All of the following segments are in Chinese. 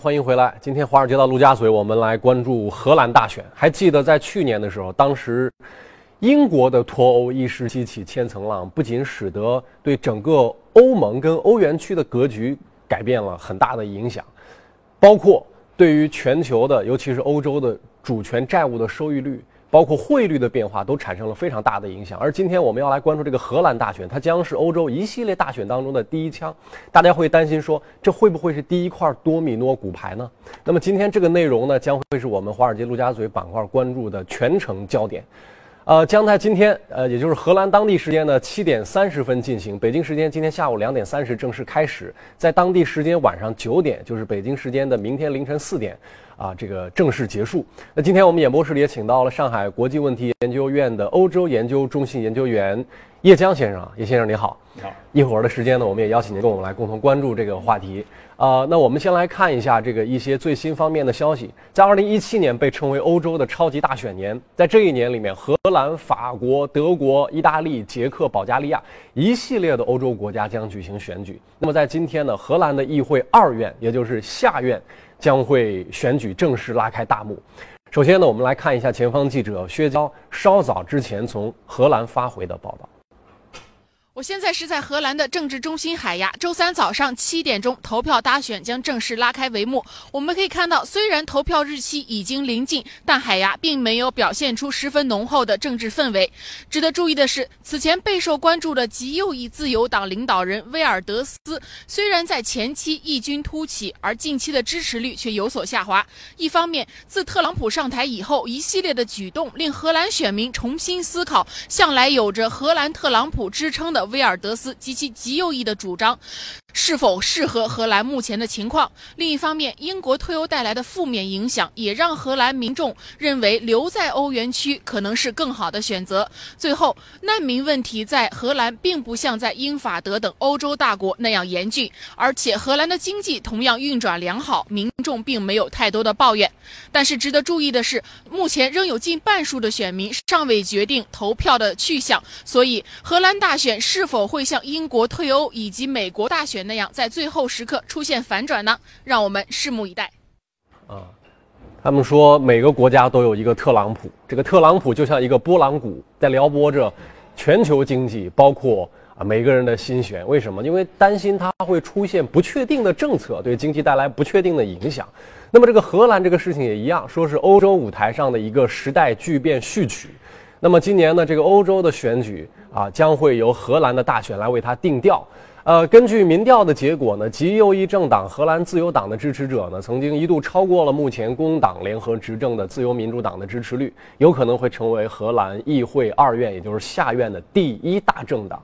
欢迎回来。今天华尔街到陆家嘴，我们来关注荷兰大选。还记得在去年的时候，当时英国的脱欧一时激起千层浪，不仅使得对整个欧盟跟欧元区的格局改变了很大的影响，包括对于全球的，尤其是欧洲的主权债务的收益率。包括汇率的变化都产生了非常大的影响，而今天我们要来关注这个荷兰大选，它将是欧洲一系列大选当中的第一枪。大家会担心说，这会不会是第一块多米诺骨牌呢？那么今天这个内容呢，将会是我们华尔街陆家嘴板块关注的全程焦点。呃，将在今天，呃，也就是荷兰当地时间的七点三十分进行，北京时间今天下午两点三十正式开始，在当地时间晚上九点，就是北京时间的明天凌晨四点。啊，这个正式结束。那今天我们演播室里也请到了上海国际问题研究院的欧洲研究中心研究员叶江先生。叶先生，你好。你好。一会儿的时间呢，我们也邀请您跟我们来共同关注这个话题。啊，那我们先来看一下这个一些最新方面的消息。在2017年被称为欧洲的超级大选年，在这一年里面，荷兰、法国、德国、意大利、捷克、保加利亚一系列的欧洲国家将举行选举。那么在今天呢，荷兰的议会二院，也就是下院。将会选举正式拉开大幕。首先呢，我们来看一下前方记者薛娇稍早之前从荷兰发回的报道。我现在是在荷兰的政治中心海牙。周三早上七点钟，投票大选将正式拉开帷幕。我们可以看到，虽然投票日期已经临近，但海牙并没有表现出十分浓厚的政治氛围。值得注意的是，此前备受关注的极右翼自由党领导人威尔德斯，虽然在前期异军突起，而近期的支持率却有所下滑。一方面，自特朗普上台以后，一系列的举动令荷兰选民重新思考向来有着“荷兰特朗普”之称的。威尔德斯及其极右翼的主张。是否适合荷兰目前的情况？另一方面，英国退欧带来的负面影响也让荷兰民众认为留在欧元区可能是更好的选择。最后，难民问题在荷兰并不像在英法德等欧洲大国那样严峻，而且荷兰的经济同样运转良好，民众并没有太多的抱怨。但是值得注意的是，目前仍有近半数的选民尚未决定投票的去向，所以荷兰大选是否会像英国退欧以及美国大选？那样在最后时刻出现反转呢？让我们拭目以待。啊，他们说每个国家都有一个特朗普，这个特朗普就像一个拨浪鼓，在撩拨着全球经济，包括啊每个人的心弦。为什么？因为担心他会出现不确定的政策，对经济带来不确定的影响。那么这个荷兰这个事情也一样，说是欧洲舞台上的一个时代巨变序曲。那么今年呢，这个欧洲的选举啊，将会由荷兰的大选来为它定调。呃，根据民调的结果呢，极右翼政党荷兰自由党的支持者呢，曾经一度超过了目前工党联合执政的自由民主党的支持率，有可能会成为荷兰议会二院，也就是下院的第一大政党。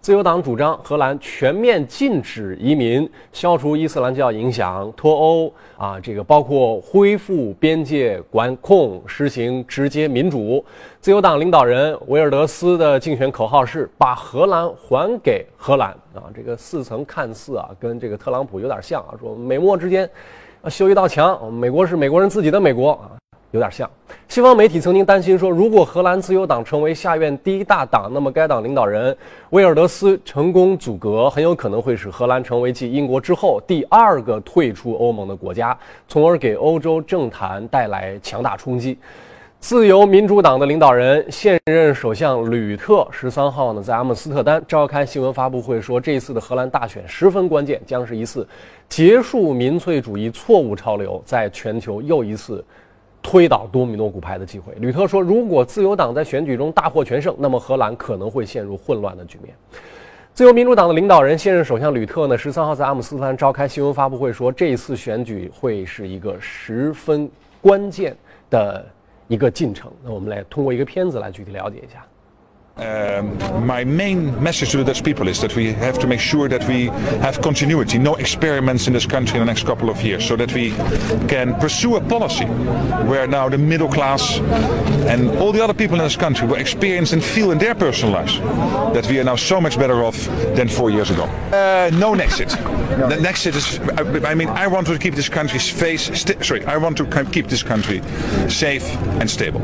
自由党主张荷兰全面禁止移民，消除伊斯兰教影响，脱欧啊，这个包括恢复边界管控，实行直接民主。自由党领导人维尔德斯的竞选口号是“把荷兰还给荷兰”啊，这个似曾看似啊，跟这个特朗普有点像啊，说美墨之间修一道墙，美国是美国人自己的美国啊。有点像，西方媒体曾经担心说，如果荷兰自由党成为下院第一大党，那么该党领导人威尔德斯成功阻隔，很有可能会使荷兰成为继英国之后第二个退出欧盟的国家，从而给欧洲政坛带来强大冲击。自由民主党的领导人现任首相吕特十三号呢，在阿姆斯特丹召开新闻发布会，说这次的荷兰大选十分关键，将是一次结束民粹主义错误潮流，在全球又一次。推倒多米诺骨牌的机会。吕特说，如果自由党在选举中大获全胜，那么荷兰可能会陷入混乱的局面。自由民主党的领导人、现任首相吕特呢，十三号在阿姆斯特丹召开新闻发布会，说这一次选举会是一个十分关键的一个进程。那我们来通过一个片子来具体了解一下。Um, my main message to the Dutch people is that we have to make sure that we have continuity, no experiments in this country in the next couple of years, so that we can pursue a policy where now the middle class and all the other people in this country will experience and feel in their personal lives that we are now so much better off than four years ago. Uh, no Nexit. The Nexit is, I mean, I want to keep this country face, sorry, I want to keep this country safe and stable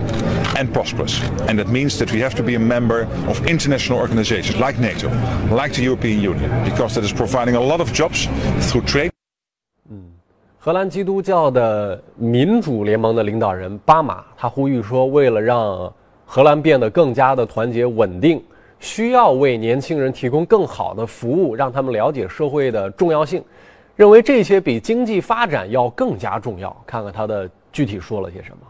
and prosperous. And that means that we have to be a member of international organizations like NATO, like the European Union, because that is providing a lot of jobs through trade. 荷兰基督教的民主联盟的领导人巴马，他呼吁说，为了让荷兰变得更加的团结稳定，需要为年轻人提供更好的服务，让他们了解社会的重要性，认为这些比经济发展要更加重要。看看他的具体说了些什么。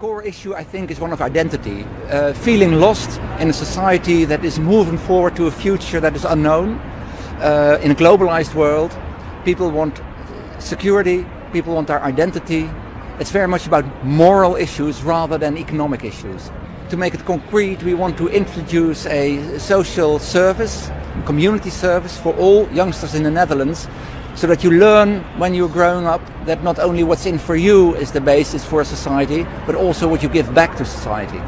The core issue, I think, is one of identity. Uh, feeling lost in a society that is moving forward to a future that is unknown. Uh, in a globalized world, people want security, people want their identity. It's very much about moral issues rather than economic issues. To make it concrete, we want to introduce a social service, community service for all youngsters in the Netherlands so that you learn when you're growing up that not only what's in for you is the basis for society, but also what you give back to society.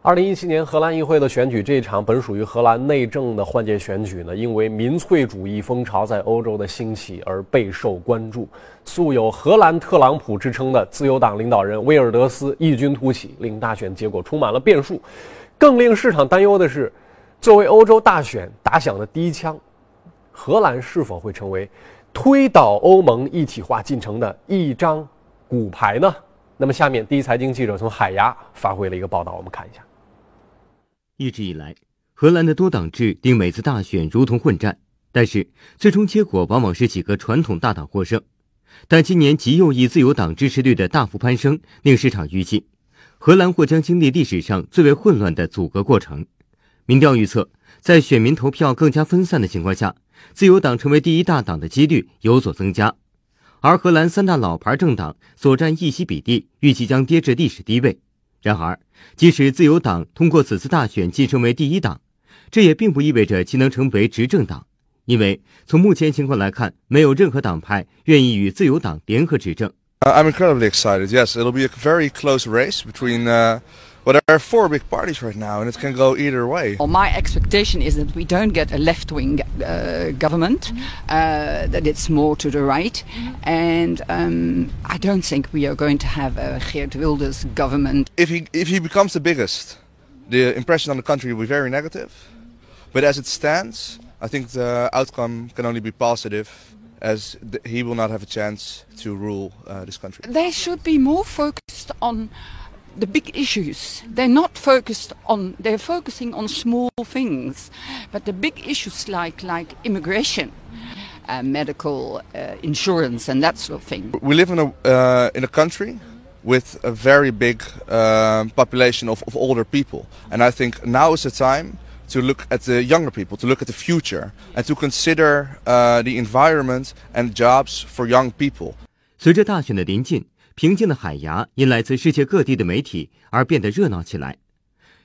二零一七年荷兰议会的选举，这一场本属于荷兰内政的换届选举呢，因为民粹主义风潮在欧洲的兴起而备受关注。素有“荷兰特朗普”之称的自由党领导人威尔德斯异军突起，令大选结果充满了变数。更令市场担忧的是，作为欧洲大选打响的第一枪，荷兰是否会成为推倒欧盟一体化进程的一张骨牌呢？那么，下面第一财经记者从海牙发回了一个报道，我们看一下。一直以来，荷兰的多党制令每次大选如同混战，但是最终结果往往是几个传统大党获胜。但今年极右翼自由党支持率的大幅攀升，令市场预计荷兰或将经历历史上最为混乱的阻隔过程。民调预测，在选民投票更加分散的情况下，自由党成为第一大党的几率有所增加，而荷兰三大老牌政党所占议席比例预计将跌至历史低位。然而，即使自由党通过此次大选晋升为第一党，这也并不意味着其能成为执政党，因为从目前情况来看，没有任何党派愿意与自由党联合执政。I'm incredibly excited. Yes, it'll be a very close race between. But there are four big parties right now, and it can go either way. Well, my expectation is that we don't get a left wing uh, government, uh, that it's more to the right. And um, I don't think we are going to have a Geert Wilders government. If he, if he becomes the biggest, the impression on the country will be very negative. But as it stands, I think the outcome can only be positive as he will not have a chance to rule uh, this country. They should be more focused on the big issues. They're not focused on. They're focusing on small things, but the big issues like like immigration. Uh, medical uh, insurance and that sort of thing. We live in a uh, in a country with a very big um, population of, of older people, and I think now is the time to look at the younger people, to look at the future, and to consider uh, the environment and jobs for young people. 随着大选的临近， 平静的海牙因来自世界各地的媒体而变得热闹起来，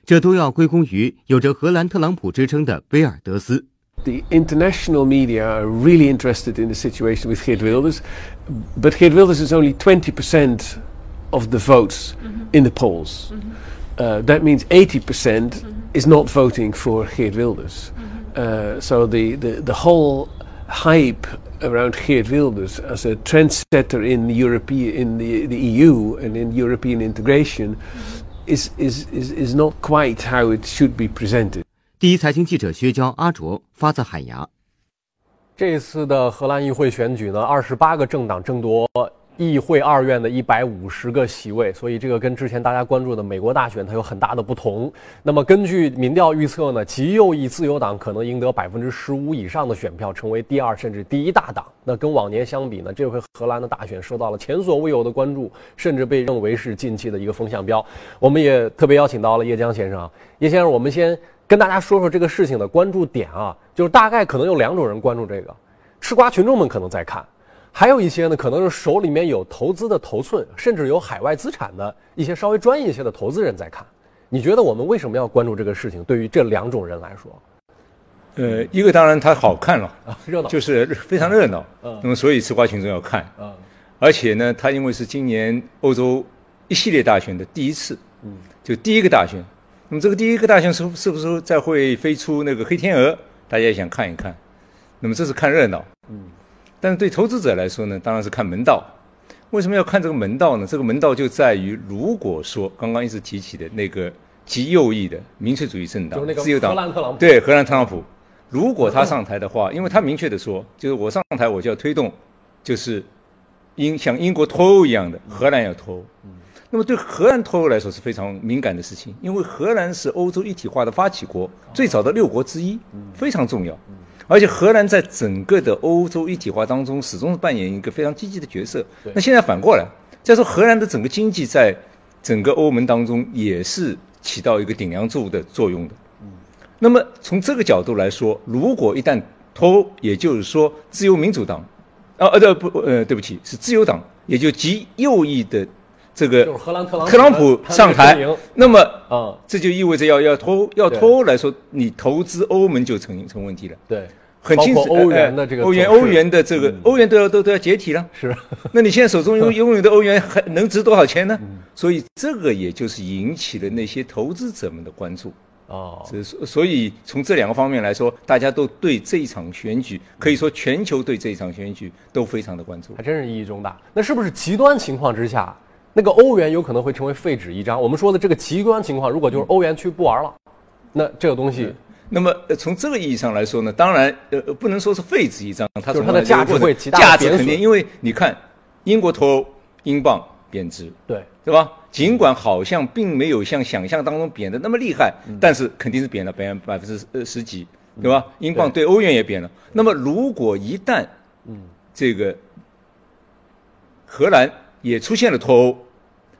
这都要归功于有着“荷兰特朗普”之称的威尔德斯。The international media are really interested in the situation with Geert Wilders, but Geert Wilders is only 20% of the votes mm-hmm. in the polls. Mm-hmm. Uh, that means 80% percent mm-hmm. is not voting for Geert Wilders. Uh, so the, the, the whole hype around Geert Wilders as a trendsetter in European in the, the EU and in European integration is, is, is, is not quite how it should be presented. 第一财经记者薛娇阿卓发自海牙。这次的荷兰议会选举呢，二十八个政党争夺议会二院的一百五十个席位，所以这个跟之前大家关注的美国大选它有很大的不同。那么根据民调预测呢，极右翼自由党可能赢得百分之十五以上的选票，成为第二甚至第一大党。那跟往年相比呢，这回荷兰的大选受到了前所未有的关注，甚至被认为是近期的一个风向标。我们也特别邀请到了叶江先生，叶先生，我们先跟大家说说这个事情的关注点啊，就是大概可能有两种人关注这个，吃瓜群众们可能在看。还有一些呢，可能是手里面有投资的头寸，甚至有海外资产的一些稍微专业一些的投资人在看。你觉得我们为什么要关注这个事情？对于这两种人来说，呃，一个当然它好看了，热闹，就是非常热闹。嗯，那么所以吃瓜群众要看。嗯，而且呢，它因为是今年欧洲一系列大选的第一次，嗯，就第一个大选。那么这个第一个大选是是不是再会飞出那个黑天鹅？大家也想看一看。那么这是看热闹。嗯。但是对投资者来说呢，当然是看门道。为什么要看这个门道呢？这个门道就在于，如果说刚刚一直提起的那个极右翼的民粹主义政党自由党，对荷兰特朗普，如果他上台的话，因为他明确的说，就是我上台我就要推动就是英像英国脱欧一样的，荷兰要脱欧。那么对荷兰脱欧来说是非常敏感的事情，因为荷兰是欧洲一体化的发起国，最早的六国之一，非常重要。而且荷兰在整个的欧洲一体化当中，始终是扮演一个非常积极的角色。那现在反过来，再说荷兰的整个经济在整个欧盟当中也是起到一个顶梁柱的作用的。那么从这个角度来说，如果一旦脱欧，也就是说自由民主党，啊呃不呃对不起是自由党，也就极右翼的。这个特朗特朗普上台，那么啊，这就意味着要要脱欧，要脱欧来说，你投资欧盟就成成问题了。对，很清楚，欧元的这个欧元欧元的这个欧元都要都都要解体了。是，那你现在手中拥 拥有的欧元还能值多少钱呢？所以这个也就是引起了那些投资者们的关注。哦，所所以从这两个方面来说，大家都对这一场选举，可以说全球对这一场选举都非常的关注，还真是意义重大。那是不是极端情况之下？那个欧元有可能会成为废纸一张。我们说的这个极端情况，如果就是欧元区不玩了，那这个东西，那么从这个意义上来说呢，当然呃不能说是废纸一张，它它的价值会极大价值肯定，因为你看英国脱欧，英镑贬值，对对吧？尽管好像并没有像想象当中贬的那么厉害，但是肯定是贬了百百分之呃十几，对吧？英镑对欧元也贬了。那么如果一旦嗯这个荷兰也出现了脱欧，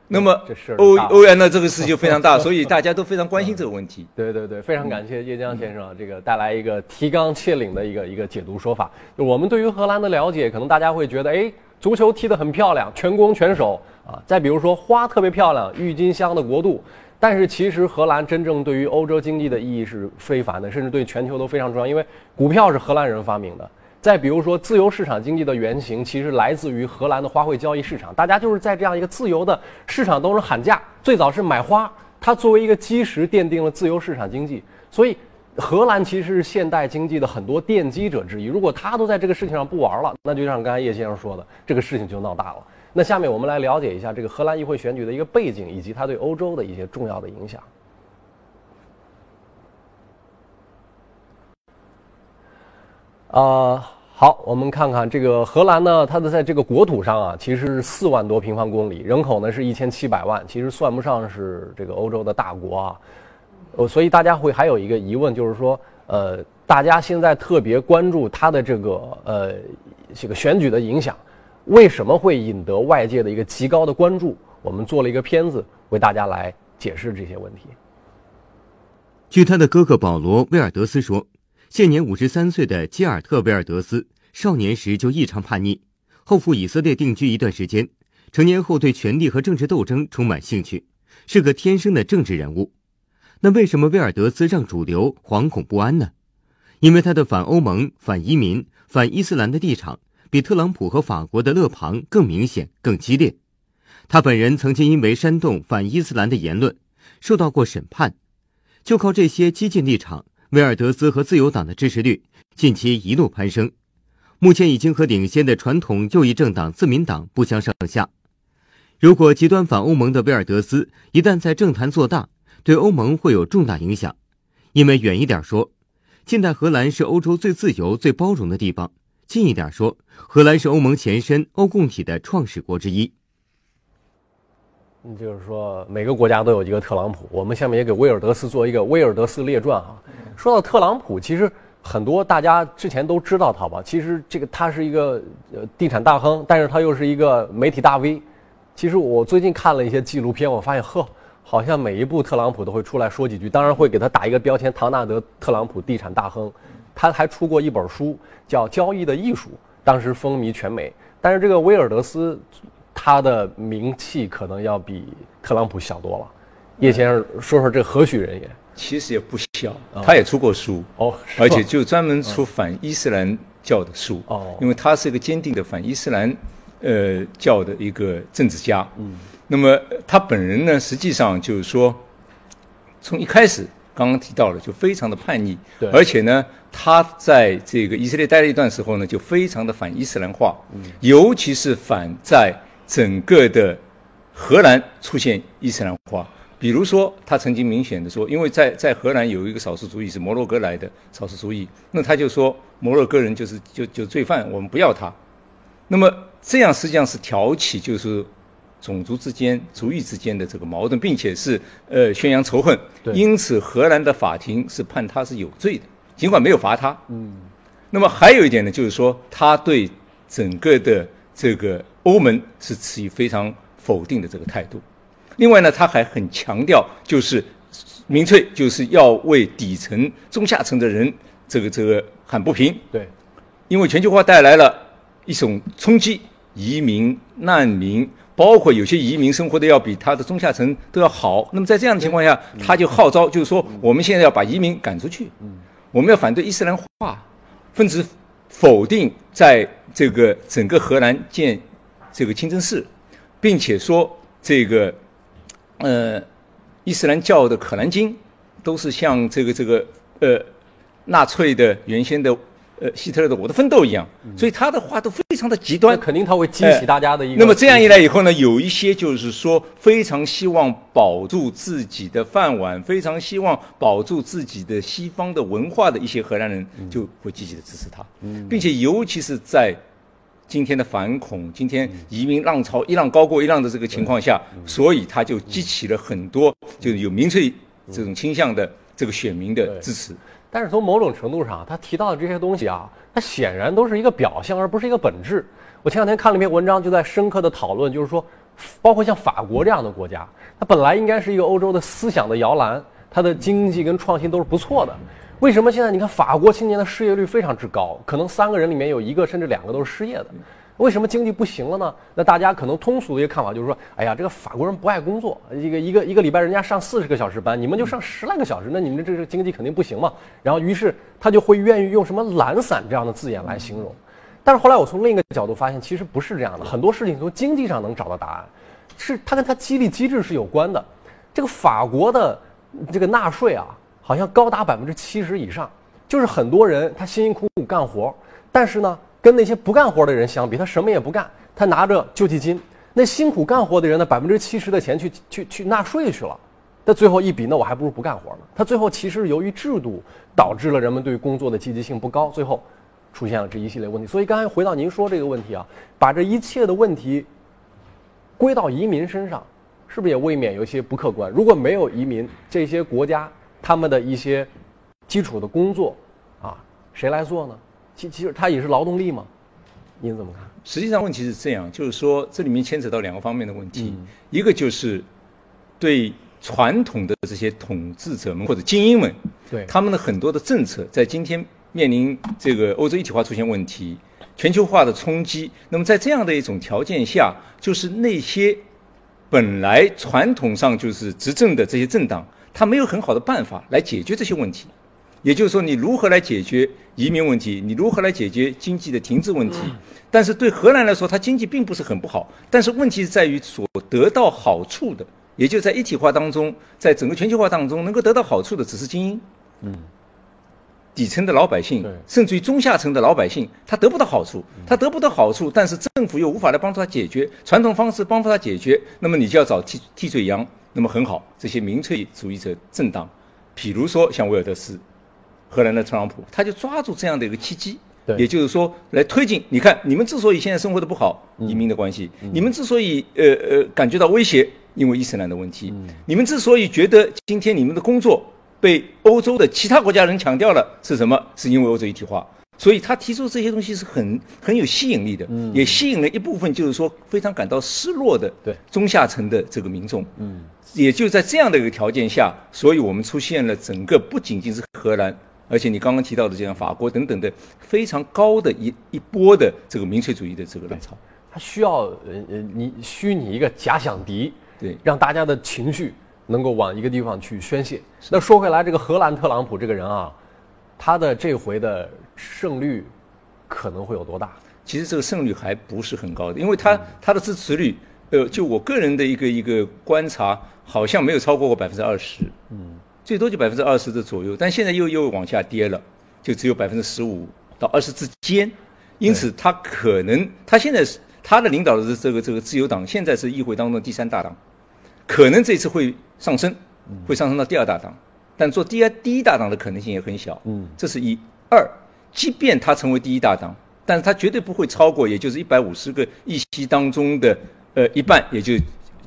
那么欧欧元的这个事就非常大，所以大家都非常关心这个问题。对对对，非常感谢叶江先生啊，这个带来一个提纲挈领的一个一个解读说法。就我们对于荷兰的了解，可能大家会觉得，哎，足球踢得很漂亮，全攻全守啊。再比如说花特别漂亮，郁金香的国度。但是其实荷兰真正对于欧洲经济的意义是非凡的，甚至对全球都非常重要，因为股票是荷兰人发明的。再比如说，自由市场经济的原型其实来自于荷兰的花卉交易市场，大家就是在这样一个自由的市场当中喊价。最早是买花，它作为一个基石奠定了自由市场经济。所以，荷兰其实是现代经济的很多奠基者之一。如果他都在这个事情上不玩了，那就像刚才叶先生说的，这个事情就闹大了。那下面我们来了解一下这个荷兰议会选举的一个背景，以及它对欧洲的一些重要的影响。啊。好，我们看看这个荷兰呢，它的在这个国土上啊，其实是四万多平方公里，人口呢是一千七百万，其实算不上是这个欧洲的大国啊。呃，所以大家会还有一个疑问，就是说，呃，大家现在特别关注它的这个呃这个选举的影响，为什么会引得外界的一个极高的关注？我们做了一个片子为大家来解释这些问题。据他的哥哥保罗·威尔德斯说。现年五十三岁的基尔特·维尔德斯，少年时就异常叛逆，后赴以色列定居一段时间，成年后对权力和政治斗争充满兴趣，是个天生的政治人物。那为什么威尔德斯让主流惶恐不安呢？因为他的反欧盟、反移民、反伊斯兰的立场，比特朗普和法国的勒庞更明显、更激烈。他本人曾经因为煽动反伊斯兰的言论，受到过审判。就靠这些激进立场。威尔德斯和自由党的支持率近期一路攀升，目前已经和领先的传统右翼政党自民党不相上下。如果极端反欧盟的威尔德斯一旦在政坛做大，对欧盟会有重大影响。因为远一点说，近代荷兰是欧洲最自由、最包容的地方；近一点说，荷兰是欧盟前身欧共体的创始国之一。就是说，每个国家都有一个特朗普。我们下面也给威尔德斯做一个威尔德斯列传哈。说到特朗普，其实很多大家之前都知道他吧？其实这个他是一个呃地产大亨，但是他又是一个媒体大 V。其实我最近看了一些纪录片，我发现呵，好像每一部特朗普都会出来说几句，当然会给他打一个标签：唐纳德·特朗普地产大亨。他还出过一本书叫《交易的艺术》，当时风靡全美。但是这个威尔德斯。他的名气可能要比特朗普小多了。叶先生，说说这何许人也？其实也不小，他也出过书。哦，而且就专门出反伊斯兰教的书。哦，因为他是一个坚定的反伊斯兰呃教的一个政治家。嗯，那么他本人呢，实际上就是说，从一开始刚刚提到了，就非常的叛逆，对，而且呢，他在这个以色列待了一段时候呢，就非常的反伊斯兰化，嗯，尤其是反在。整个的荷兰出现伊斯兰化，比如说他曾经明显的说，因为在在荷兰有一个少数族裔是摩洛哥来的少数族裔，那他就说摩洛哥人就是就就罪犯，我们不要他。那么这样实际上是挑起就是种族之间、族裔之间的这个矛盾，并且是呃宣扬仇恨。因此，荷兰的法庭是判他是有罪的，尽管没有罚他。嗯。那么还有一点呢，就是说他对整个的这个欧盟是持以非常否定的这个态度。另外呢，他还很强调，就是民粹就是要为底层、中下层的人这个这个喊不平。对，因为全球化带来了一种冲击，移民、难民，包括有些移民生活的要比他的中下层都要好。那么在这样的情况下，他就号召，就是说我们现在要把移民赶出去，我们要反对伊斯兰化，分子否定在这个整个荷兰建这个清真寺，并且说这个。呃，伊斯兰教的《可兰经》都是像这个这个呃纳粹的原先的呃希特勒的《我的奋斗》一样，所以他的话都非常的极端。肯定他会激起大家的一个。那么这样一来以后呢，有一些就是说非常希望保住自己的饭碗，非常希望保住自己的西方的文化的一些荷兰人，就会积极的支持他，并且尤其是在。今天的反恐，今天移民浪潮一浪高过一浪的这个情况下，所以他就激起了很多就是有民粹这种倾向的这个选民的支持。但是从某种程度上，他提到的这些东西啊，它显然都是一个表象，而不是一个本质。我前两天看了一篇文章，就在深刻的讨论，就是说，包括像法国这样的国家，它本来应该是一个欧洲的思想的摇篮，它的经济跟创新都是不错的。为什么现在你看法国青年的失业率非常之高？可能三个人里面有一个甚至两个都是失业的。为什么经济不行了呢？那大家可能通俗的一个看法就是说，哎呀，这个法国人不爱工作，一个一个一个礼拜人家上四十个小时班，你们就上十来个小时，那你们这个经济肯定不行嘛。然后于是他就会愿意用什么懒散这样的字眼来形容。但是后来我从另一个角度发现，其实不是这样的，很多事情从经济上能找到答案，是它跟它激励机制是有关的。这个法国的这个纳税啊。好像高达百分之七十以上，就是很多人他辛辛苦苦干活，但是呢，跟那些不干活的人相比，他什么也不干，他拿着救济金。那辛苦干活的人呢，百分之七十的钱去去去纳税去了，那最后一比，那我还不如不干活呢。他最后其实由于制度导致了人们对工作的积极性不高，最后出现了这一系列问题。所以刚才回到您说这个问题啊，把这一切的问题归到移民身上，是不是也未免有些不客观？如果没有移民，这些国家。他们的一些基础的工作啊，谁来做呢？其其实他也是劳动力嘛。您怎么看？实际上问题是这样，就是说这里面牵扯到两个方面的问题，一个就是对传统的这些统治者们或者精英们，对他们的很多的政策，在今天面临这个欧洲一体化出现问题、全球化的冲击，那么在这样的一种条件下，就是那些本来传统上就是执政的这些政党。他没有很好的办法来解决这些问题，也就是说，你如何来解决移民问题？你如何来解决经济的停滞问题？但是对荷兰来说，它经济并不是很不好，但是问题是在于所得到好处的，也就在一体化当中，在整个全球化当中能够得到好处的只是精英，嗯，底层的老百姓，甚至于中下层的老百姓，他得不到好处，他得不到好处，但是政府又无法来帮助他解决，传统方式帮助他解决，那么你就要找替替罪羊。那么很好，这些民粹主义者正当，比如说像威尔德斯、荷兰的特朗普，他就抓住这样的一个契机，也就是说来推进。你看，你们之所以现在生活的不好，移民的关系；你们之所以呃呃感觉到威胁，因为伊斯兰的问题；你们之所以觉得今天你们的工作被欧洲的其他国家人抢掉了，是什么？是因为欧洲一体化。所以他提出这些东西是很很有吸引力的，也吸引了一部分就是说非常感到失落的对中下层的这个民众。嗯，也就在这样的一个条件下，所以我们出现了整个不仅仅是荷兰，而且你刚刚提到的这样法国等等的非常高的一一波的这个民粹主义的这个浪潮。他需要呃呃你虚拟一个假想敌，对，让大家的情绪能够往一个地方去宣泄。那说回来，这个荷兰特朗普这个人啊。他的这回的胜率可能会有多大？其实这个胜率还不是很高的，因为他他的支持率，呃，就我个人的一个一个观察，好像没有超过过百分之二十，嗯，最多就百分之二十的左右，但现在又又往下跌了，就只有百分之十五到二十之间，因此他可能他现在是他的领导的这个这个自由党现在是议会当中第三大党，可能这次会上升，会上升到第二大党。但做第二第一大党的可能性也很小，嗯，这是一。二，即便他成为第一大党，但是它绝对不会超过，也就是一百五十个议席当中的呃一半，也就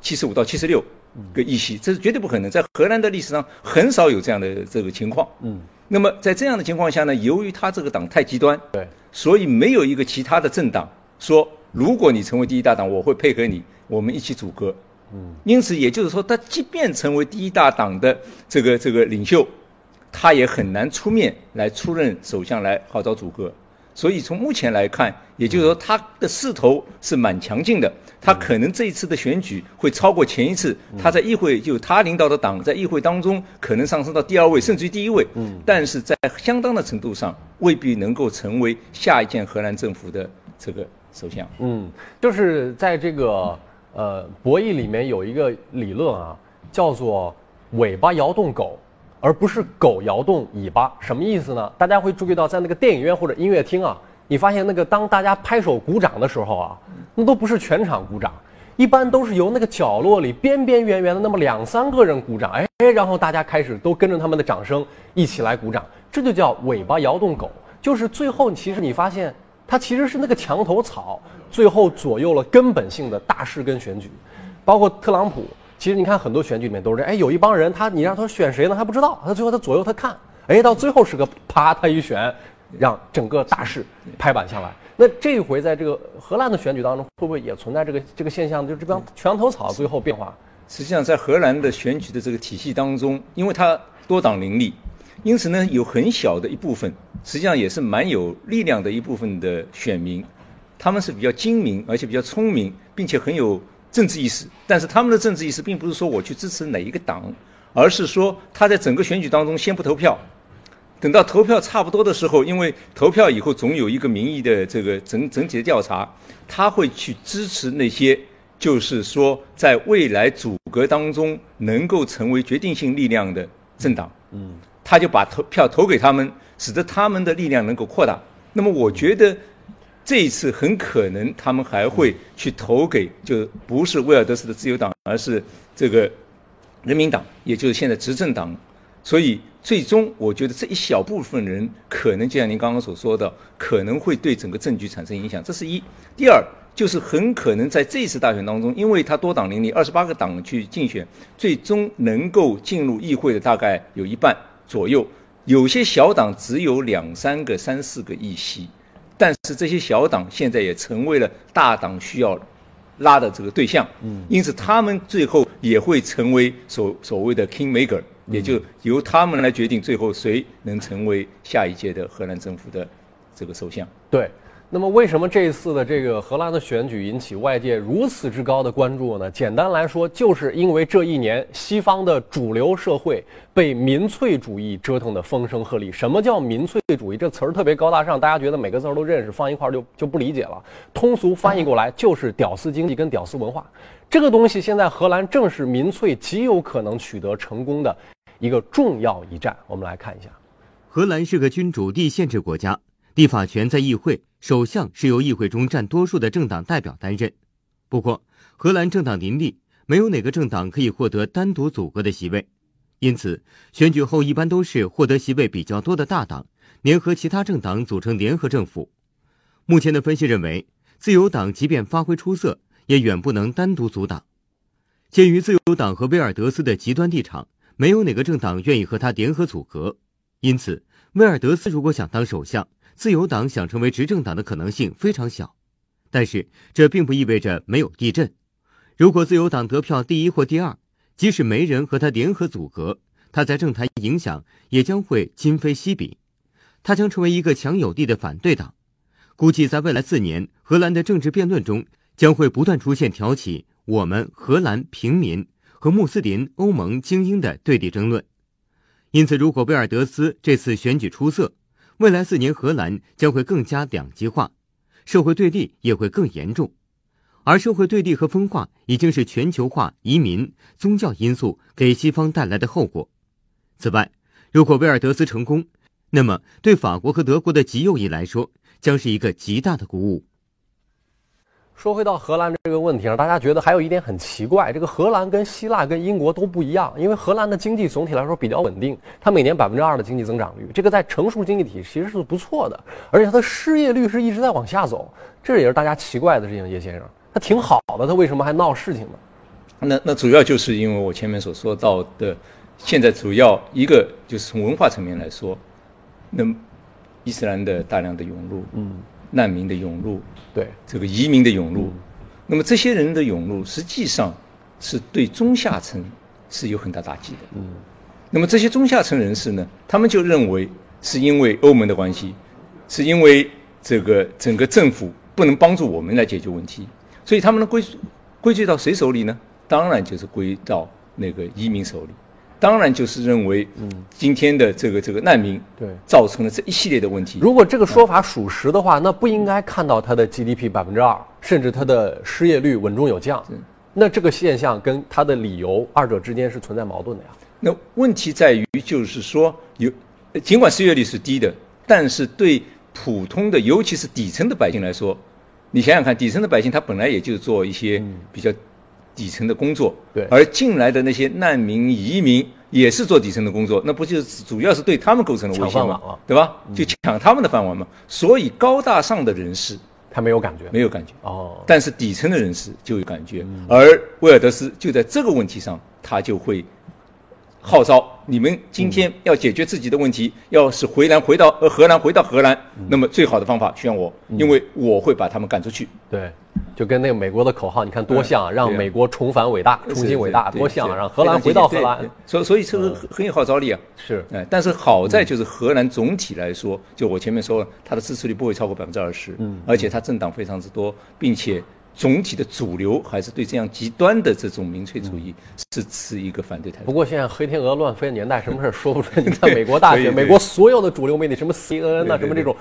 七十五到七十六个议席，这是绝对不可能。在荷兰的历史上很少有这样的这个情况。嗯，那么在这样的情况下呢，由于他这个党太极端，对，所以没有一个其他的政党说，如果你成为第一大党，我会配合你，我们一起组阁。嗯，因此也就是说，他即便成为第一大党的这个这个领袖，他也很难出面来出任首相来号召组阁。所以从目前来看，也就是说他的势头是蛮强劲的。他可能这一次的选举会超过前一次，他在议会就他领导的党在议会当中可能上升到第二位，甚至于第一位。嗯，但是在相当的程度上，未必能够成为下一届荷兰政府的这个首相。嗯，就是在这个呃博弈里面有一个理论啊，叫做尾巴摇动狗。而不是狗摇动尾巴，什么意思呢？大家会注意到，在那个电影院或者音乐厅啊，你发现那个当大家拍手鼓掌的时候啊，那都不是全场鼓掌，一般都是由那个角落里边边缘缘的那么两三个人鼓掌，哎，然后大家开始都跟着他们的掌声一起来鼓掌，这就叫尾巴摇动狗，就是最后其实你发现它其实是那个墙头草，最后左右了根本性的大事跟选举，包括特朗普。其实你看很多选举里面都是这，哎，有一帮人他你让他选谁呢？他不知道，他最后他左右他看，哎，到最后是个啪，他一选，让整个大势拍板下来。那这一回在这个荷兰的选举当中，会不会也存在这个这个现象？就这帮墙头草最后变化？实际上，在荷兰的选举的这个体系当中，因为它多党林立，因此呢，有很小的一部分，实际上也是蛮有力量的一部分的选民，他们是比较精明，而且比较聪明，并且很有。政治意识，但是他们的政治意识并不是说我去支持哪一个党，而是说他在整个选举当中先不投票，等到投票差不多的时候，因为投票以后总有一个民意的这个整整体的调查，他会去支持那些就是说在未来组阁当中能够成为决定性力量的政党，嗯，他就把投票投给他们，使得他们的力量能够扩大。那么我觉得。这一次很可能他们还会去投给，就不是威尔德斯的自由党，而是这个人民党，也就是现在执政党。所以最终，我觉得这一小部分人可能就像您刚刚所说的，可能会对整个政局产生影响。这是一。第二，就是很可能在这次大选当中，因为他多党林立，二十八个党去竞选，最终能够进入议会的大概有一半左右，有些小党只有两三个、三四个议席。但是这些小党现在也成为了大党需要拉的这个对象，嗯，因此他们最后也会成为所所谓的 king maker，也就由他们来决定最后谁能成为下一届的荷兰政府的这个首相。对。那么，为什么这一次的这个荷兰的选举引起外界如此之高的关注呢？简单来说，就是因为这一年西方的主流社会被民粹主义折腾得风声鹤唳。什么叫民粹主义？这词儿特别高大上，大家觉得每个字儿都认识，放一块儿就就不理解了。通俗翻译过来就是屌丝经济跟屌丝文化。这个东西现在荷兰正是民粹极有可能取得成功的一个重要一战。我们来看一下，荷兰是个君主立宪制国家。立法权在议会，首相是由议会中占多数的政党代表担任。不过，荷兰政党林立，没有哪个政党可以获得单独组阁的席位，因此选举后一般都是获得席位比较多的大党联合其他政党组成联合政府。目前的分析认为，自由党即便发挥出色，也远不能单独阻挡。鉴于自由党和威尔德斯的极端立场，没有哪个政党愿意和他联合组阁，因此威尔德斯如果想当首相。自由党想成为执政党的可能性非常小，但是这并不意味着没有地震。如果自由党得票第一或第二，即使没人和他联合组阁，他在政坛影响也将会今非昔比。他将成为一个强有力的反对党。估计在未来四年，荷兰的政治辩论中将会不断出现挑起我们荷兰平民和穆斯林欧盟精英的对立争论。因此，如果贝尔德斯这次选举出色，未来四年，荷兰将会更加两极化，社会对立也会更严重，而社会对立和分化已经是全球化、移民、宗教因素给西方带来的后果。此外，如果威尔德斯成功，那么对法国和德国的极右翼来说，将是一个极大的鼓舞。说回到荷兰这个问题上，大家觉得还有一点很奇怪，这个荷兰跟希腊跟英国都不一样，因为荷兰的经济总体来说比较稳定，它每年百分之二的经济增长率，这个在成熟经济体其实是不错的，而且它的失业率是一直在往下走，这也是大家奇怪的事情。叶先生，他挺好的，他为什么还闹事情呢？那那主要就是因为我前面所说到的，现在主要一个就是从文化层面来说，那伊斯兰的大量的涌入，嗯，难民的涌入。对这个移民的涌入，那么这些人的涌入，实际上是对中下层是有很大打击的。嗯，那么这些中下层人士呢，他们就认为是因为欧盟的关系，是因为这个整个政府不能帮助我们来解决问题，所以他们的归归罪到谁手里呢？当然就是归到那个移民手里。当然就是认为，嗯，今天的这个这个难民，对，造成了这一系列的问题。如果这个说法属实的话，那不应该看到它的 GDP 百分之二，甚至它的失业率稳中有降。那这个现象跟它的理由，二者之间是存在矛盾的呀。那问题在于，就是说，有尽管失业率是低的，但是对普通的，尤其是底层的百姓来说，你想想看，底层的百姓他本来也就做一些比较。底层的工作，对，而进来的那些难民移民也是做底层的工作，那不就是主要是对他们构成了威胁吗？对吧？就抢他们的饭碗嘛。所以高大上的人士他没有感觉，没有感觉哦。但是底层的人士就有感觉，而威尔德斯就在这个问题上，他就会。号召你们今天要解决自己的问题，要是回南回到呃荷兰回到荷兰，那么最好的方法选我，因为我会把他们赶出去。对，就跟那个美国的口号，你看多像，让美国重返伟大，重新伟大，多像，让荷兰回到荷兰。所所以这个很有号召力啊。是，哎，但是好在就是荷兰总体来说，就我前面说了，它的支持率不会超过百分之二十，嗯，而且它政党非常之多，并且。总体的主流还是对这样极端的这种民粹主义是持一个反对态度。不过现在黑天鹅乱飞的年代，什么事说不出来。你看 美国大选，美国所有的主流媒体，什么 CNN 啊，什么这种，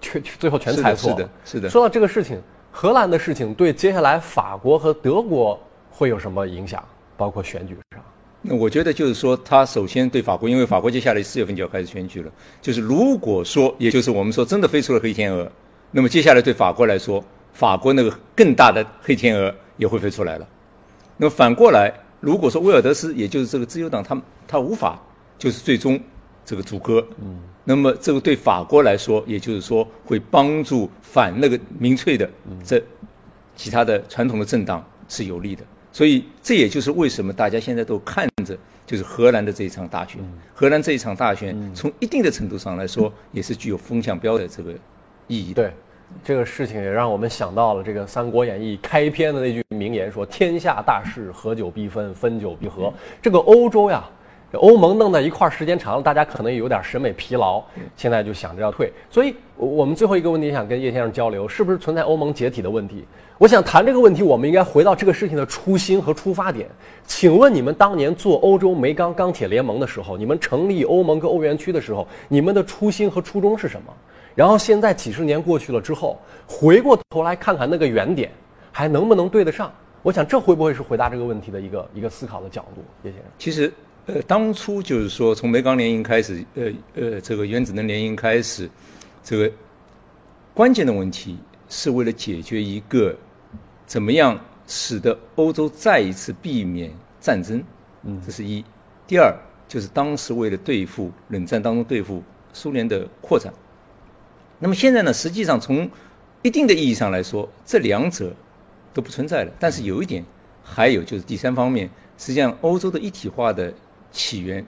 全最后全猜错。是的，是的。说到这个事情，荷兰的事情对接下来法国和德国会有什么影响？包括选举上。那我觉得就是说，他首先对法国，因为法国接下来四月份就要开始选举了。就是如果说，也就是我们说真的飞出了黑天鹅，那么接下来对法国来说。法国那个更大的黑天鹅也会飞出来了。那么反过来，如果说威尔德斯，也就是这个自由党，他他无法就是最终这个阻隔，嗯，那么这个对法国来说，也就是说会帮助反那个民粹的这其他的传统的政党是有利的。所以这也就是为什么大家现在都看着就是荷兰的这一场大选。荷兰这一场大选从一定的程度上来说，也是具有风向标的这个意义。对。这个事情也让我们想到了这个《三国演义》开篇的那句名言，说“天下大势，合久必分，分久必合”。这个欧洲呀，欧盟弄在一块儿时间长了，大家可能有点审美疲劳，现在就想着要退。所以，我们最后一个问题想跟叶先生交流，是不是存在欧盟解体的问题？我想谈这个问题，我们应该回到这个事情的初心和出发点。请问你们当年做欧洲煤钢钢铁联盟的时候，你们成立欧盟跟欧元区的时候，你们的初心和初衷是什么？然后现在几十年过去了之后，回过头来看看那个原点，还能不能对得上？我想这会不会是回答这个问题的一个一个思考的角度？叶先生，其实，呃，当初就是说从煤钢联营开始，呃呃，这个原子能联营开始，这个关键的问题是为了解决一个怎么样使得欧洲再一次避免战争，嗯，这是一；第二就是当时为了对付冷战当中对付苏联的扩展。那么现在呢？实际上从一定的意义上来说，这两者都不存在了。但是有一点，还有就是第三方面，实际上欧洲的一体化的起源，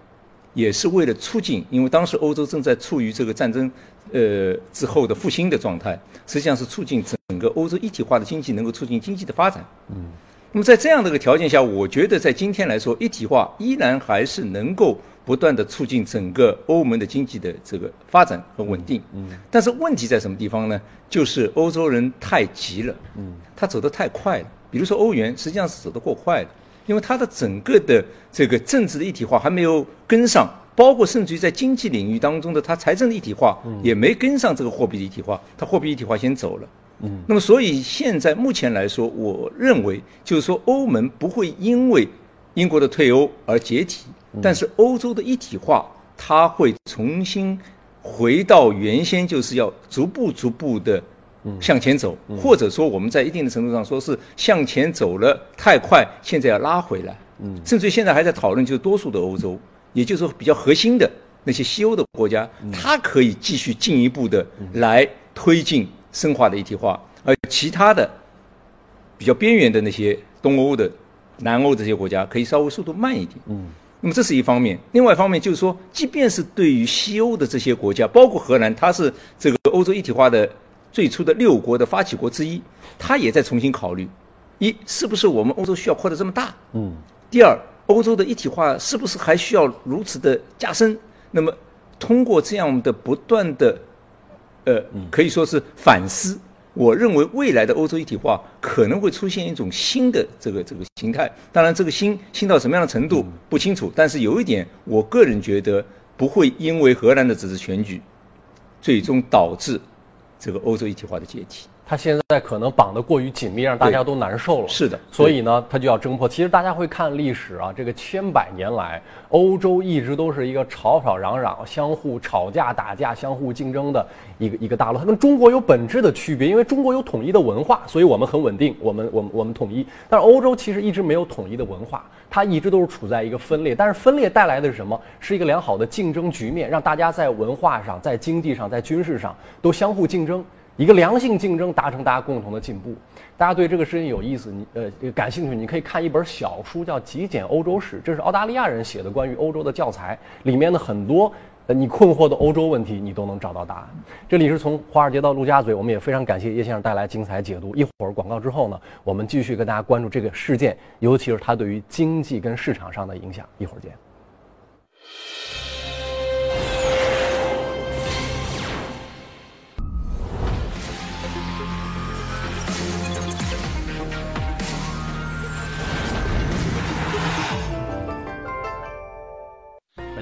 也是为了促进，因为当时欧洲正在处于这个战争呃之后的复兴的状态，实际上是促进整个欧洲一体化的经济能够促进经济的发展。嗯。那么在这样的一个条件下，我觉得在今天来说，一体化依然还是能够不断的促进整个欧盟的经济的这个发展和稳定。嗯，但是问题在什么地方呢？就是欧洲人太急了。嗯，他走得太快了。比如说欧元，实际上是走得过快了，因为它的整个的这个政治的一体化还没有跟上，包括甚至于在经济领域当中的它财政的一体化也没跟上这个货币的一体化，它货币一体化先走了。嗯，那么所以现在目前来说，我认为就是说欧盟不会因为英国的退欧而解体，但是欧洲的一体化，它会重新回到原先就是要逐步逐步的向前走，或者说我们在一定的程度上说是向前走了太快，现在要拉回来。嗯，甚至于现在还在讨论，就是多数的欧洲，也就是说比较核心的那些西欧的国家，它可以继续进一步的来推进深化的一体化，而其他的比较边缘的那些东欧的、南欧这些国家，可以稍微速度慢一点。嗯。那么这是一方面，另外一方面就是说，即便是对于西欧的这些国家，包括荷兰，它是这个欧洲一体化的最初的六国的发起国之一，它也在重新考虑：一，是不是我们欧洲需要扩得这么大？嗯。第二，欧洲的一体化是不是还需要如此的加深？那么，通过这样的不断的，呃，可以说是反思。我认为未来的欧洲一体化可能会出现一种新的这个这个形态，当然这个新新到什么样的程度不清楚，但是有一点，我个人觉得不会因为荷兰的这次选举，最终导致这个欧洲一体化的解体。他现在可能绑得过于紧密，让大家都难受了。是的，所以呢，他就要挣破。其实大家会看历史啊，这个千百年来，欧洲一直都是一个吵吵嚷嚷、相互吵架打架、相互竞争的一个一个大陆。它跟中国有本质的区别，因为中国有统一的文化，所以我们很稳定，我们我们我们统一。但是欧洲其实一直没有统一的文化，它一直都是处在一个分裂。但是分裂带来的是什么？是一个良好的竞争局面，让大家在文化上、在经济上、在军事上都相互竞争。一个良性竞争，达成大家共同的进步。大家对这个事情有意思，你呃感兴趣，你可以看一本小书，叫《极简欧洲史》，这是澳大利亚人写的关于欧洲的教材，里面的很多呃你困惑的欧洲问题，你都能找到答案。这里是从华尔街到陆家嘴，我们也非常感谢叶先生带来精彩解读。一会儿广告之后呢，我们继续跟大家关注这个事件，尤其是它对于经济跟市场上的影响。一会儿见。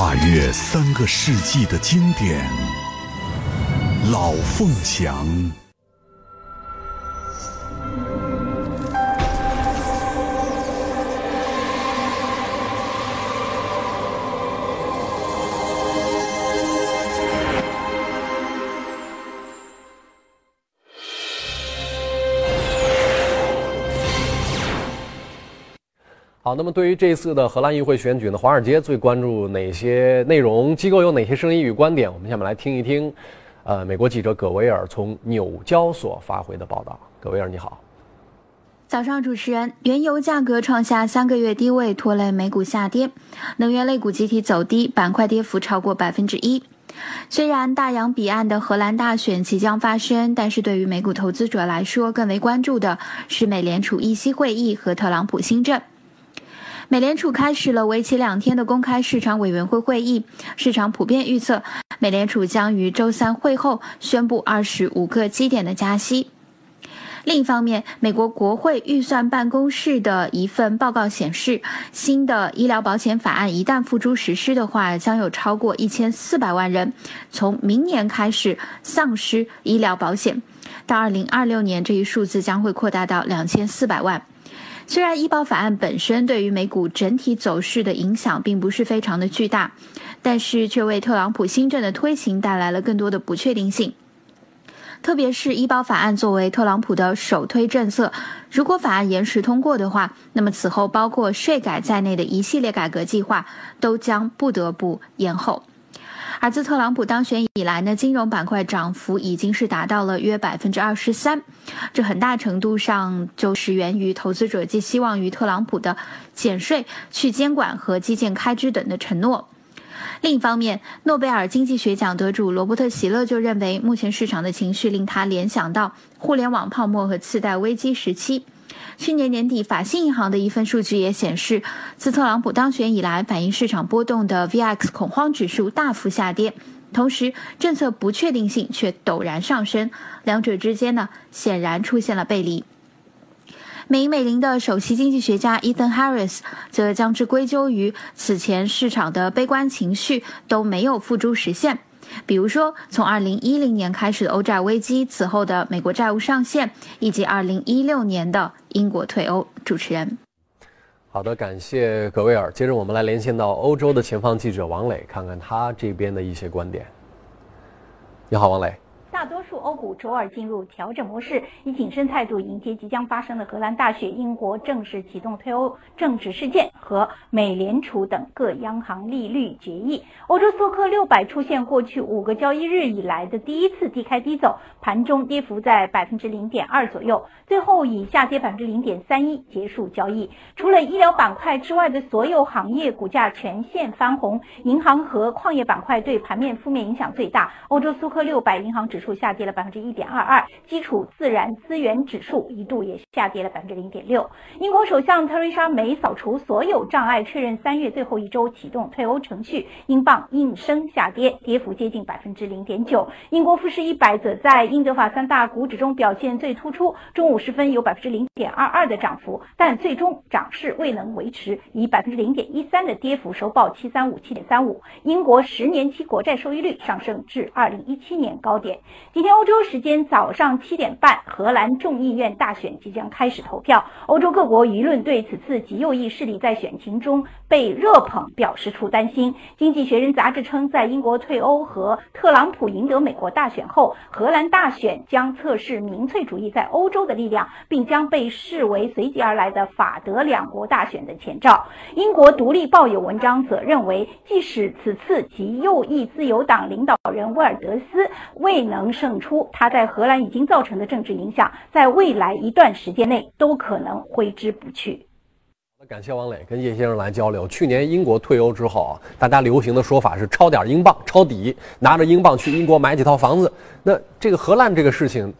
跨越三个世纪的经典，《老凤祥》。好，那么对于这次的荷兰议会选举呢，华尔街最关注哪些内容？机构有哪些声音与观点？我们下面来听一听，呃，美国记者葛维尔从纽交所发回的报道。葛维尔，你好。早上，主持人，原油价格创下三个月低位，拖累美股下跌，能源类股集体走低，板块跌幅超过百分之一。虽然大洋彼岸的荷兰大选即将发生，但是对于美股投资者来说，更为关注的是美联储议息会议和特朗普新政。美联储开始了为期两天的公开市场委员会会议，市场普遍预测美联储将于周三会后宣布二十五个基点的加息。另一方面，美国国会预算办公室的一份报告显示，新的医疗保险法案一旦付诸实施的话，将有超过一千四百万人从明年开始丧失医疗保险，到二零二六年，这一数字将会扩大到两千四百万。虽然医保法案本身对于美股整体走势的影响并不是非常的巨大，但是却为特朗普新政的推行带来了更多的不确定性。特别是医保法案作为特朗普的首推政策，如果法案延时通过的话，那么此后包括税改在内的一系列改革计划都将不得不延后。而自特朗普当选以来呢，金融板块涨幅已经是达到了约百分之二十三，这很大程度上就是源于投资者寄希望于特朗普的减税、去监管和基建开支等的承诺。另一方面，诺贝尔经济学奖得主罗伯特·席勒就认为，目前市场的情绪令他联想到互联网泡沫和次贷危机时期，去年年底，法信银行的一份数据也显示，自特朗普当选以来，反映市场波动的 VIX 恐慌指数大幅下跌，同时政策不确定性却陡然上升，两者之间呢，显然出现了背离。美银美林的首席经济学家 Ethan Harris 则将之归咎于此前市场的悲观情绪都没有付诸实现。比如说，从二零一零年开始的欧债危机，此后的美国债务上限，以及二零一六年的英国退欧。主持人，好的，感谢格威尔。接着我们来连线到欧洲的前方记者王磊，看看他这边的一些观点。你好，王磊。大多数欧股周二进入调整模式，以谨慎态度迎接即将发生的荷兰大选、英国正式启动退欧政治事件和美联储等各央行利率决议。欧洲斯托克六百出现过去五个交易日以来的第一次低开低走，盘中跌幅在百分之零点二左右，最后以下跌百分之零点三一结束交易。除了医疗板块之外的所有行业股价全线翻红，银行和矿业板块对盘面负面影响最大。欧洲苏克六百银行指数下跌了百分之一点二二，基础自然资源指数一度也下跌了百分之零点六。英国首相特蕾莎梅扫除所有障碍，确认三月最后一周启动退欧程序，英镑应声下跌，跌幅接近百分之零点九。英国富时一百则在英德法三大股指中表现最突出，中午时分有百分之零点二二的涨幅，但最终涨势未能维持，以百分之零点一三的跌幅收报七三五七点三五。英国十年期国债收益率上升至二零一七年高点。今天欧洲时间早上七点半，荷兰众议院大选即将开始投票。欧洲各国舆论对此次极右翼势力在选情中被热捧表示出担心。经济学人杂志称，在英国退欧和特朗普赢得美国大选后，荷兰大选将测试民粹主义在欧洲的力量，并将被视为随即而来的法德两国大选的前兆。英国独立报有文章则认为，即使此次极右翼自由党领导人威尔德斯未能胜，出他在荷兰已经造成的政治影响，在未来一段时间内都可能挥之不去。感谢王磊跟叶先生来交流。去年英国退欧之后啊，大家流行的说法是抄点英镑抄底，拿着英镑去英国买几套房子。那这个荷兰这个事情，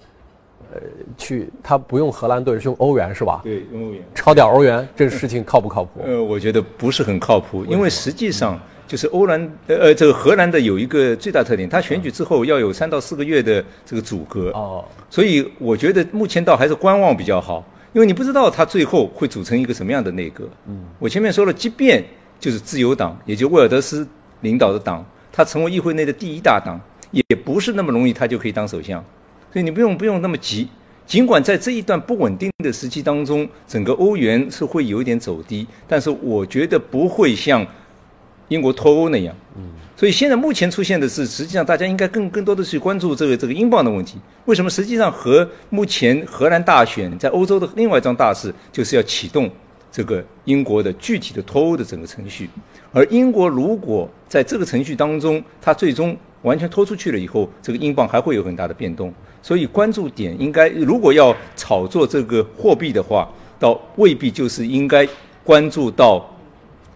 呃，去他不用荷兰盾，是用欧元是吧？对，用欧元抄点欧元，这个事情靠不靠谱？呃，我觉得不是很靠谱，因为实际上。就是欧兰呃呃，这个荷兰的有一个最大特点，它选举之后要有三到四个月的这个阻隔，哦，所以我觉得目前倒还是观望比较好，因为你不知道它最后会组成一个什么样的内阁。嗯，我前面说了，即便就是自由党，也就威尔德斯领导的党，他成为议会内的第一大党，也不是那么容易，他就可以当首相，所以你不用不用那么急。尽管在这一段不稳定的时期当中，整个欧元是会有一点走低，但是我觉得不会像。英国脱欧那样，嗯，所以现在目前出现的是，实际上大家应该更更多的去关注这个这个英镑的问题。为什么？实际上和目前荷兰大选在欧洲的另外一桩大事，就是要启动这个英国的具体的脱欧的整个程序。而英国如果在这个程序当中，它最终完全脱出去了以后，这个英镑还会有很大的变动。所以关注点应该，如果要炒作这个货币的话，倒未必就是应该关注到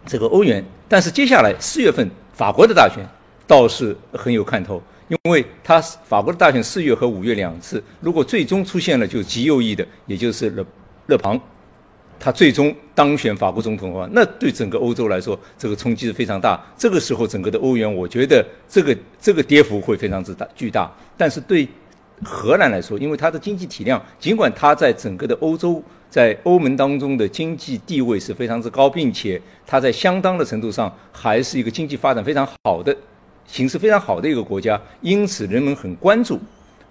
这个欧元。但是接下来四月份法国的大选倒是很有看头，因为他法国的大选四月和五月两次，如果最终出现了就极右翼的，也就是勒勒庞，他最终当选法国总统的话，那对整个欧洲来说这个冲击是非常大。这个时候整个的欧元，我觉得这个这个跌幅会非常之大巨大。但是对荷兰来说，因为它的经济体量，尽管它在整个的欧洲。在欧盟当中的经济地位是非常之高，并且它在相当的程度上还是一个经济发展非常好的、形势非常好的一个国家，因此人们很关注。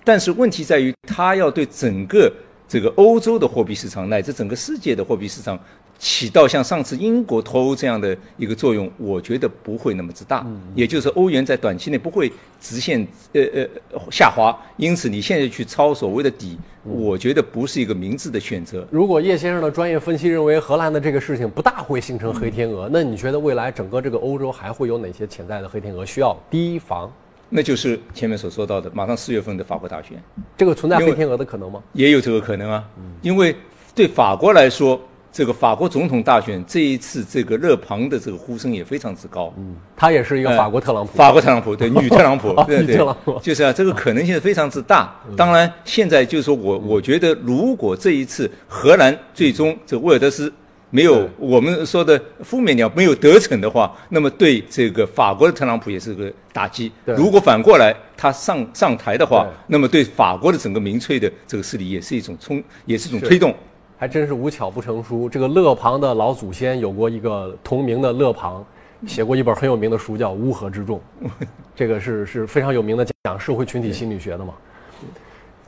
但是问题在于，它要对整个这个欧洲的货币市场乃至整个世界的货币市场。起到像上次英国脱欧这样的一个作用，我觉得不会那么之大。也就是欧元在短期内不会直线呃呃下滑，因此你现在去抄所谓的底，我觉得不是一个明智的选择。如果叶先生的专业分析认为荷兰的这个事情不大会形成黑天鹅，那你觉得未来整个这个欧洲还会有哪些潜在的黑天鹅需要提防？那就是前面所说到的，马上四月份的法国大选，这个存在黑天鹅的可能吗？也有这个可能啊，因为对法国来说。这个法国总统大选这一次这个勒庞的这个呼声也非常之高。嗯，他也是一个法国特朗普。法国特朗普对女特朗普，对对，就是啊，这个可能性非常之大。当然，现在就是说我我觉得，如果这一次荷兰最终这威尔德斯没有我们说的负面鸟没有得逞的话，那么对这个法国的特朗普也是个打击。如果反过来他上上台的话，那么对法国的整个民粹的这个势力也是一种冲，也是一种推动。还真是无巧不成书。这个勒庞的老祖先有过一个同名的勒庞，写过一本很有名的书叫《乌合之众 》，这个是是非常有名的讲社会群体心理学的嘛。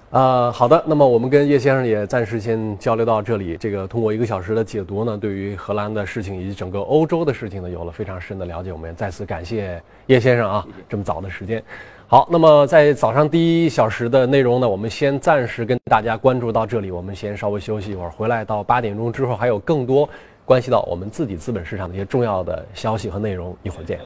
呃，好的，那么我们跟叶先生也暂时先交流到这里。这个通过一个小时的解读呢，对于荷兰的事情以及整个欧洲的事情呢，有了非常深的了解。我们再次感谢叶先生啊，这么早的时间。好，那么在早上第一小时的内容呢，我们先暂时跟大家关注到这里，我们先稍微休息一会儿，回来到八点钟之后还有更多关系到我们自己资本市场的一些重要的消息和内容，一会儿见。